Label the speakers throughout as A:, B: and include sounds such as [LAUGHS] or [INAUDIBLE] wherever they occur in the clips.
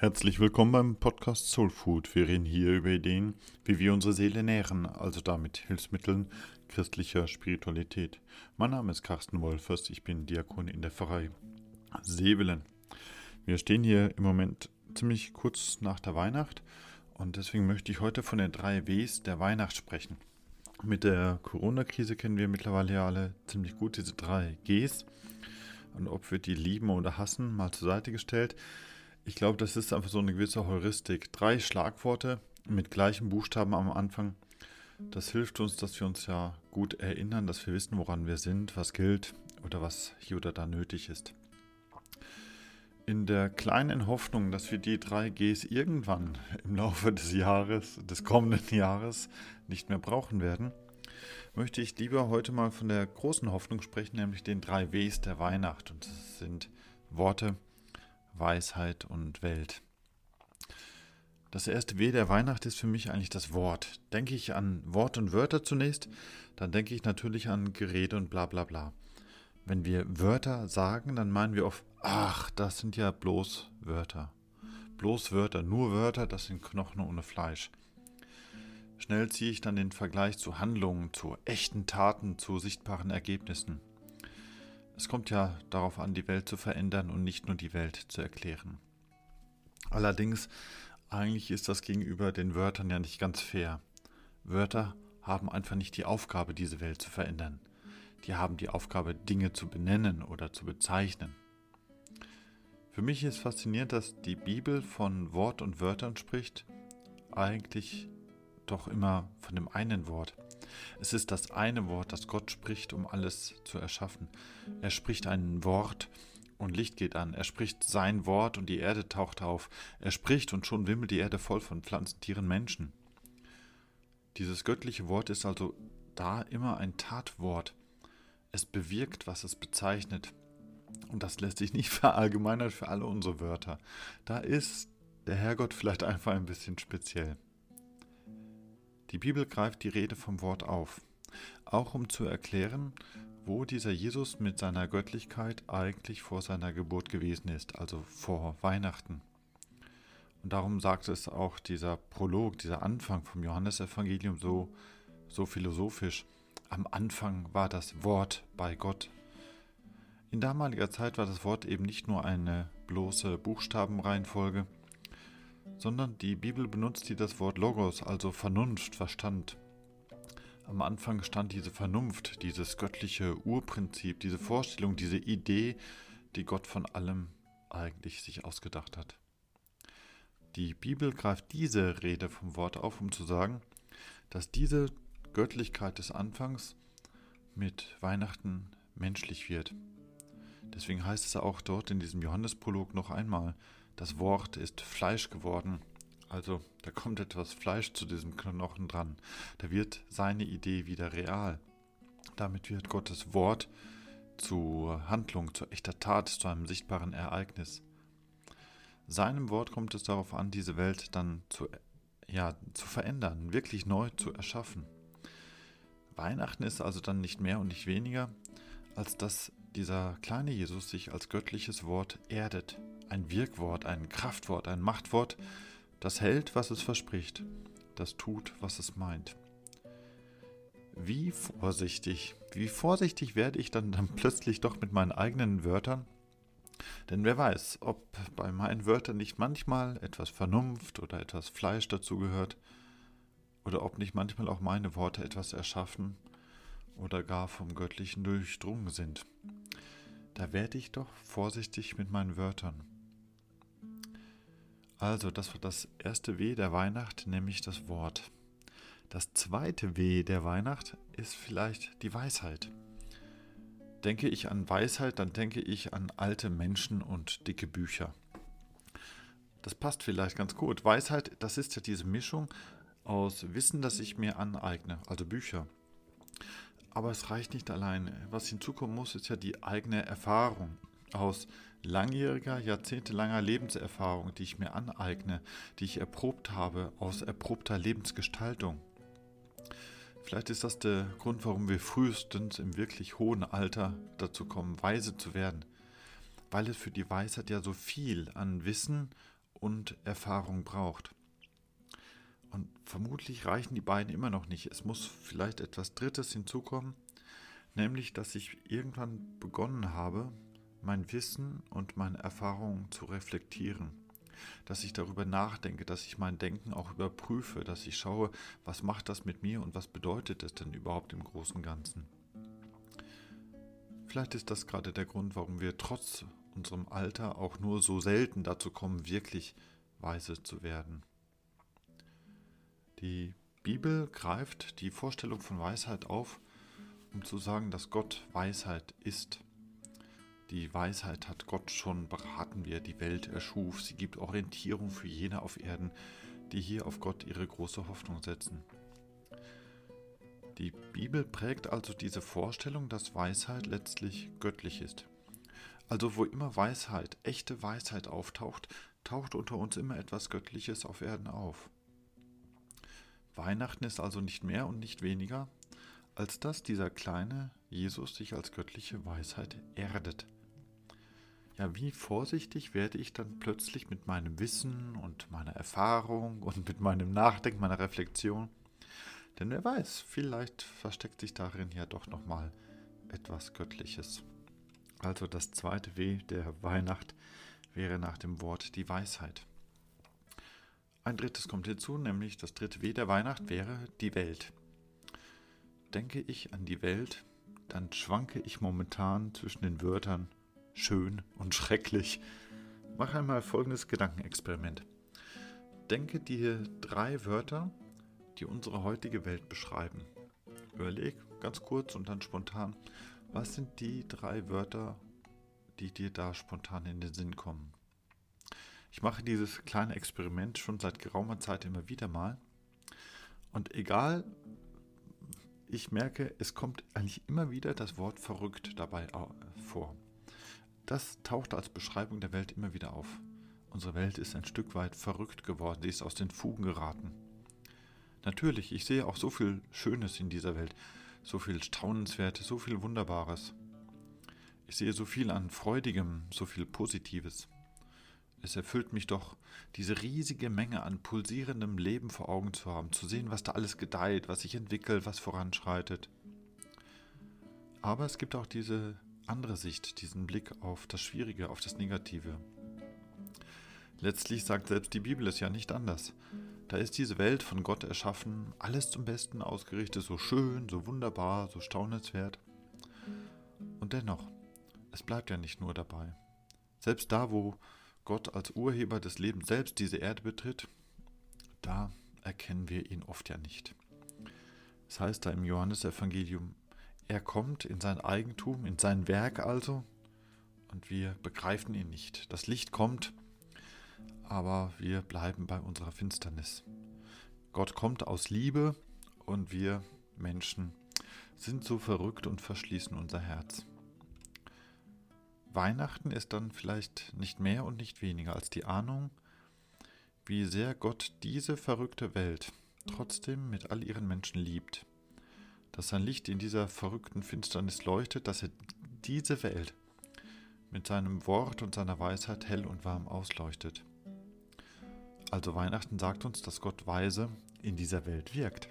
A: Herzlich willkommen beim Podcast Soul Food. Wir reden hier über Ideen, wie wir unsere Seele nähren, also damit Hilfsmitteln christlicher Spiritualität. Mein Name ist Carsten Wolfers, ich bin Diakon in der Pfarrei Sevelen. Wir stehen hier im Moment ziemlich kurz nach der Weihnacht und deswegen möchte ich heute von den drei Ws der Weihnacht sprechen. Mit der Corona-Krise kennen wir mittlerweile ja alle ziemlich gut diese drei Gs. Und ob wir die lieben oder hassen, mal zur Seite gestellt. Ich glaube, das ist einfach so eine gewisse Heuristik. Drei Schlagworte mit gleichen Buchstaben am Anfang. Das hilft uns, dass wir uns ja gut erinnern, dass wir wissen, woran wir sind, was gilt oder was hier oder da nötig ist. In der kleinen Hoffnung, dass wir die drei Gs irgendwann im Laufe des Jahres, des kommenden Jahres nicht mehr brauchen werden, möchte ich lieber heute mal von der großen Hoffnung sprechen, nämlich den drei Ws der Weihnacht. Und das sind Worte, Weisheit und Welt. Das erste W der Weihnacht ist für mich eigentlich das Wort. Denke ich an Wort und Wörter zunächst, dann denke ich natürlich an Gerede und bla bla bla. Wenn wir Wörter sagen, dann meinen wir oft, ach, das sind ja bloß Wörter. Bloß Wörter, nur Wörter, das sind Knochen ohne Fleisch. Schnell ziehe ich dann den Vergleich zu Handlungen, zu echten Taten, zu sichtbaren Ergebnissen. Es kommt ja darauf an, die Welt zu verändern und nicht nur die Welt zu erklären. Allerdings, eigentlich ist das gegenüber den Wörtern ja nicht ganz fair. Wörter haben einfach nicht die Aufgabe, diese Welt zu verändern. Die haben die Aufgabe, Dinge zu benennen oder zu bezeichnen. Für mich ist faszinierend, dass die Bibel von Wort und Wörtern spricht, eigentlich doch immer von dem einen Wort. Es ist das eine Wort, das Gott spricht, um alles zu erschaffen. Er spricht ein Wort und Licht geht an. Er spricht sein Wort und die Erde taucht auf. Er spricht und schon wimmelt die Erde voll von Pflanzen, Tieren, Menschen. Dieses göttliche Wort ist also da immer ein Tatwort. Es bewirkt, was es bezeichnet. Und das lässt sich nicht [LAUGHS] verallgemeinern für alle unsere Wörter. Da ist der Herrgott vielleicht einfach ein bisschen speziell. Die Bibel greift die Rede vom Wort auf, auch um zu erklären, wo dieser Jesus mit seiner Göttlichkeit eigentlich vor seiner Geburt gewesen ist, also vor Weihnachten. Und darum sagt es auch dieser Prolog, dieser Anfang vom Johannesevangelium so, so philosophisch. Am Anfang war das Wort bei Gott. In damaliger Zeit war das Wort eben nicht nur eine bloße Buchstabenreihenfolge, sondern die Bibel benutzt hier das Wort Logos, also Vernunft, Verstand. Am Anfang stand diese Vernunft, dieses göttliche Urprinzip, diese Vorstellung, diese Idee, die Gott von allem eigentlich sich ausgedacht hat. Die Bibel greift diese Rede vom Wort auf, um zu sagen, dass diese Göttlichkeit des Anfangs mit Weihnachten menschlich wird. Deswegen heißt es auch dort in diesem Johannesprolog noch einmal, das Wort ist Fleisch geworden. Also da kommt etwas Fleisch zu diesem Knochen dran. Da wird seine Idee wieder real. Damit wird Gottes Wort zu Handlung, zu echter Tat, zu einem sichtbaren Ereignis. Seinem Wort kommt es darauf an, diese Welt dann zu, ja, zu verändern, wirklich neu zu erschaffen. Weihnachten ist also dann nicht mehr und nicht weniger, als dass dieser kleine Jesus sich als göttliches Wort erdet, ein Wirkwort, ein Kraftwort, ein Machtwort, das hält, was es verspricht, das tut, was es meint. Wie vorsichtig, wie vorsichtig werde ich dann, [LAUGHS] dann plötzlich doch mit meinen eigenen Wörtern? Denn wer weiß, ob bei meinen Wörtern nicht manchmal etwas Vernunft oder etwas Fleisch dazugehört, oder ob nicht manchmal auch meine Worte etwas erschaffen oder gar vom Göttlichen durchdrungen sind. Da werde ich doch vorsichtig mit meinen Wörtern. Also, das war das erste W der Weihnacht, nämlich das Wort. Das zweite W der Weihnacht ist vielleicht die Weisheit. Denke ich an Weisheit, dann denke ich an alte Menschen und dicke Bücher. Das passt vielleicht ganz gut. Weisheit, das ist ja diese Mischung aus Wissen, das ich mir aneigne, also Bücher. Aber es reicht nicht allein. Was hinzukommen muss, ist ja die eigene Erfahrung aus langjähriger, jahrzehntelanger Lebenserfahrung, die ich mir aneigne, die ich erprobt habe aus erprobter Lebensgestaltung. Vielleicht ist das der Grund, warum wir frühestens im wirklich hohen Alter dazu kommen, weise zu werden, weil es für die Weisheit ja so viel an Wissen und Erfahrung braucht. Und vermutlich reichen die beiden immer noch nicht. Es muss vielleicht etwas Drittes hinzukommen, nämlich dass ich irgendwann begonnen habe, mein Wissen und meine Erfahrungen zu reflektieren. Dass ich darüber nachdenke, dass ich mein Denken auch überprüfe, dass ich schaue, was macht das mit mir und was bedeutet es denn überhaupt im Großen und Ganzen. Vielleicht ist das gerade der Grund, warum wir trotz unserem Alter auch nur so selten dazu kommen, wirklich weise zu werden. Die Bibel greift die Vorstellung von Weisheit auf, um zu sagen, dass Gott Weisheit ist. Die Weisheit hat Gott schon beraten, wie er die Welt erschuf. Sie gibt Orientierung für jene auf Erden, die hier auf Gott ihre große Hoffnung setzen. Die Bibel prägt also diese Vorstellung, dass Weisheit letztlich göttlich ist. Also wo immer Weisheit, echte Weisheit auftaucht, taucht unter uns immer etwas Göttliches auf Erden auf. Weihnachten ist also nicht mehr und nicht weniger, als dass dieser kleine Jesus sich als göttliche Weisheit erdet. Ja, wie vorsichtig werde ich dann plötzlich mit meinem Wissen und meiner Erfahrung [LAUGHS] und mit meinem Nachdenken, meiner Reflexion. Denn wer weiß, vielleicht versteckt sich darin ja doch nochmal etwas Göttliches. Also das zweite W der Weihnacht wäre nach dem Wort die Weisheit. Ein drittes kommt hinzu, nämlich das dritte W der Weihnacht wäre die Welt. Denke ich an die Welt, dann schwanke ich momentan zwischen den Wörtern schön und schrecklich. Mach einmal folgendes Gedankenexperiment. Denke dir drei Wörter, die unsere heutige Welt beschreiben. Überleg ganz kurz und dann spontan, was sind die drei Wörter, die dir da spontan in den Sinn kommen? Ich mache dieses kleine Experiment schon seit geraumer Zeit immer wieder mal. Und egal, ich merke, es kommt eigentlich immer wieder das Wort verrückt dabei vor. Das taucht als Beschreibung der Welt immer wieder auf. Unsere Welt ist ein Stück weit verrückt geworden, sie ist aus den Fugen geraten. Natürlich, ich sehe auch so viel Schönes in dieser Welt, so viel Staunenswertes, so viel Wunderbares. Ich sehe so viel an Freudigem, so viel Positives. Es erfüllt mich doch, diese riesige Menge an pulsierendem Leben vor Augen zu haben, zu sehen, was da alles gedeiht, was sich entwickelt, was voranschreitet. Aber es gibt auch diese andere Sicht, diesen Blick auf das Schwierige, auf das Negative. Letztlich sagt selbst die Bibel es ja nicht anders. Da ist diese Welt von Gott erschaffen, alles zum Besten ausgerichtet, so schön, so wunderbar, so staunenswert. Und dennoch, es bleibt ja nicht nur dabei. Selbst da, wo Gott als Urheber des Lebens selbst diese Erde betritt, da erkennen wir ihn oft ja nicht. Es heißt da im Johannesevangelium, er kommt in sein Eigentum, in sein Werk also, und wir begreifen ihn nicht. Das Licht kommt, aber wir bleiben bei unserer Finsternis. Gott kommt aus Liebe und wir Menschen sind so verrückt und verschließen unser Herz. Weihnachten ist dann vielleicht nicht mehr und nicht weniger als die Ahnung, wie sehr Gott diese verrückte Welt trotzdem mit all ihren Menschen liebt, dass sein Licht in dieser verrückten Finsternis leuchtet, dass er diese Welt mit seinem Wort und seiner Weisheit hell und warm ausleuchtet. Also Weihnachten sagt uns, dass Gott weise in dieser Welt wirkt.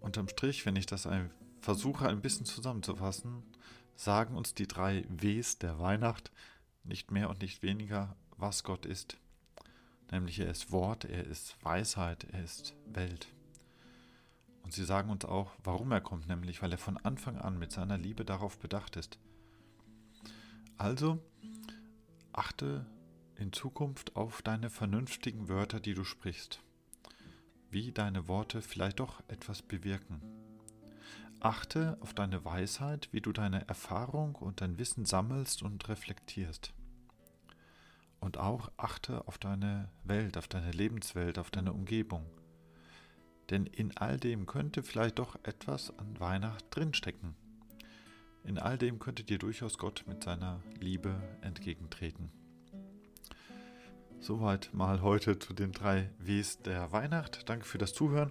A: Unterm Strich, wenn ich das versuche ein bisschen zusammenzufassen, sagen uns die drei Ws der Weihnacht nicht mehr und nicht weniger, was Gott ist. Nämlich er ist Wort, er ist Weisheit, er ist Welt. Und sie sagen uns auch, warum er kommt, nämlich weil er von Anfang an mit seiner Liebe darauf bedacht ist. Also achte in Zukunft auf deine vernünftigen Wörter, die du sprichst, wie deine Worte vielleicht doch etwas bewirken. Achte auf deine Weisheit, wie du deine Erfahrung und dein Wissen sammelst und reflektierst. Und auch achte auf deine Welt, auf deine Lebenswelt, auf deine Umgebung. Denn in all dem könnte vielleicht doch etwas an Weihnacht drinstecken. In all dem könnte dir durchaus Gott mit seiner Liebe entgegentreten. Soweit mal heute zu den drei Ws der Weihnacht. Danke für das Zuhören.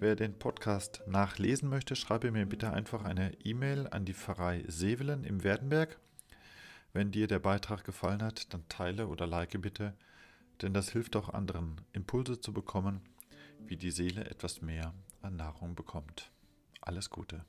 A: Wer den Podcast nachlesen möchte, schreibe mir bitte einfach eine E-Mail an die Pfarrei Sevelen im Werdenberg. Wenn dir der Beitrag gefallen hat, dann teile oder like bitte, denn das hilft auch anderen, Impulse zu bekommen, wie die Seele etwas mehr an Nahrung bekommt. Alles Gute.